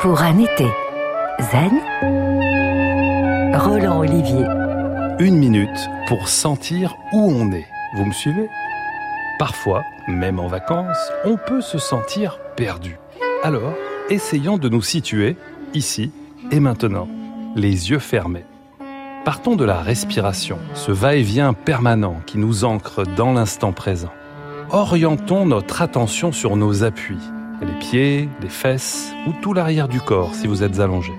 pour un été zen, Roland Olivier. Une minute pour sentir où on est. Vous me suivez? Parfois, même en vacances, on peut se sentir perdu. Alors, essayons de nous situer ici et maintenant, les yeux fermés. Partons de la respiration, ce va-et-vient permanent qui nous ancre dans l'instant présent. Orientons notre attention sur nos appuis, les pieds, les fesses ou tout l'arrière du corps si vous êtes allongé.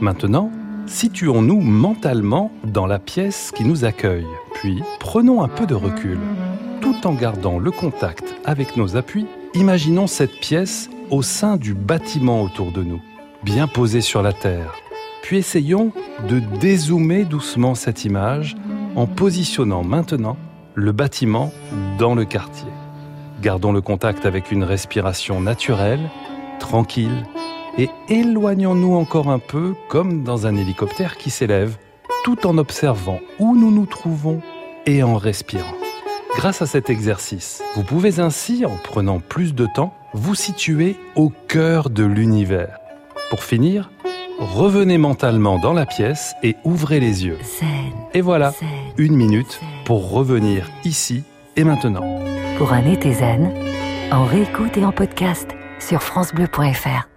Maintenant, situons-nous mentalement dans la pièce qui nous accueille, puis prenons un peu de recul. Tout en gardant le contact avec nos appuis, imaginons cette pièce au sein du bâtiment autour de nous, bien posée sur la terre. Puis essayons de dézoomer doucement cette image en positionnant maintenant le bâtiment dans le quartier. Gardons le contact avec une respiration naturelle, tranquille, et éloignons-nous encore un peu comme dans un hélicoptère qui s'élève, tout en observant où nous nous trouvons et en respirant. Grâce à cet exercice, vous pouvez ainsi, en prenant plus de temps, vous situer au cœur de l'univers. Pour finir, revenez mentalement dans la pièce et ouvrez les yeux. Et voilà, une minute pour revenir ici et maintenant. Pour un été zen, en réécoute et en podcast sur FranceBleu.fr.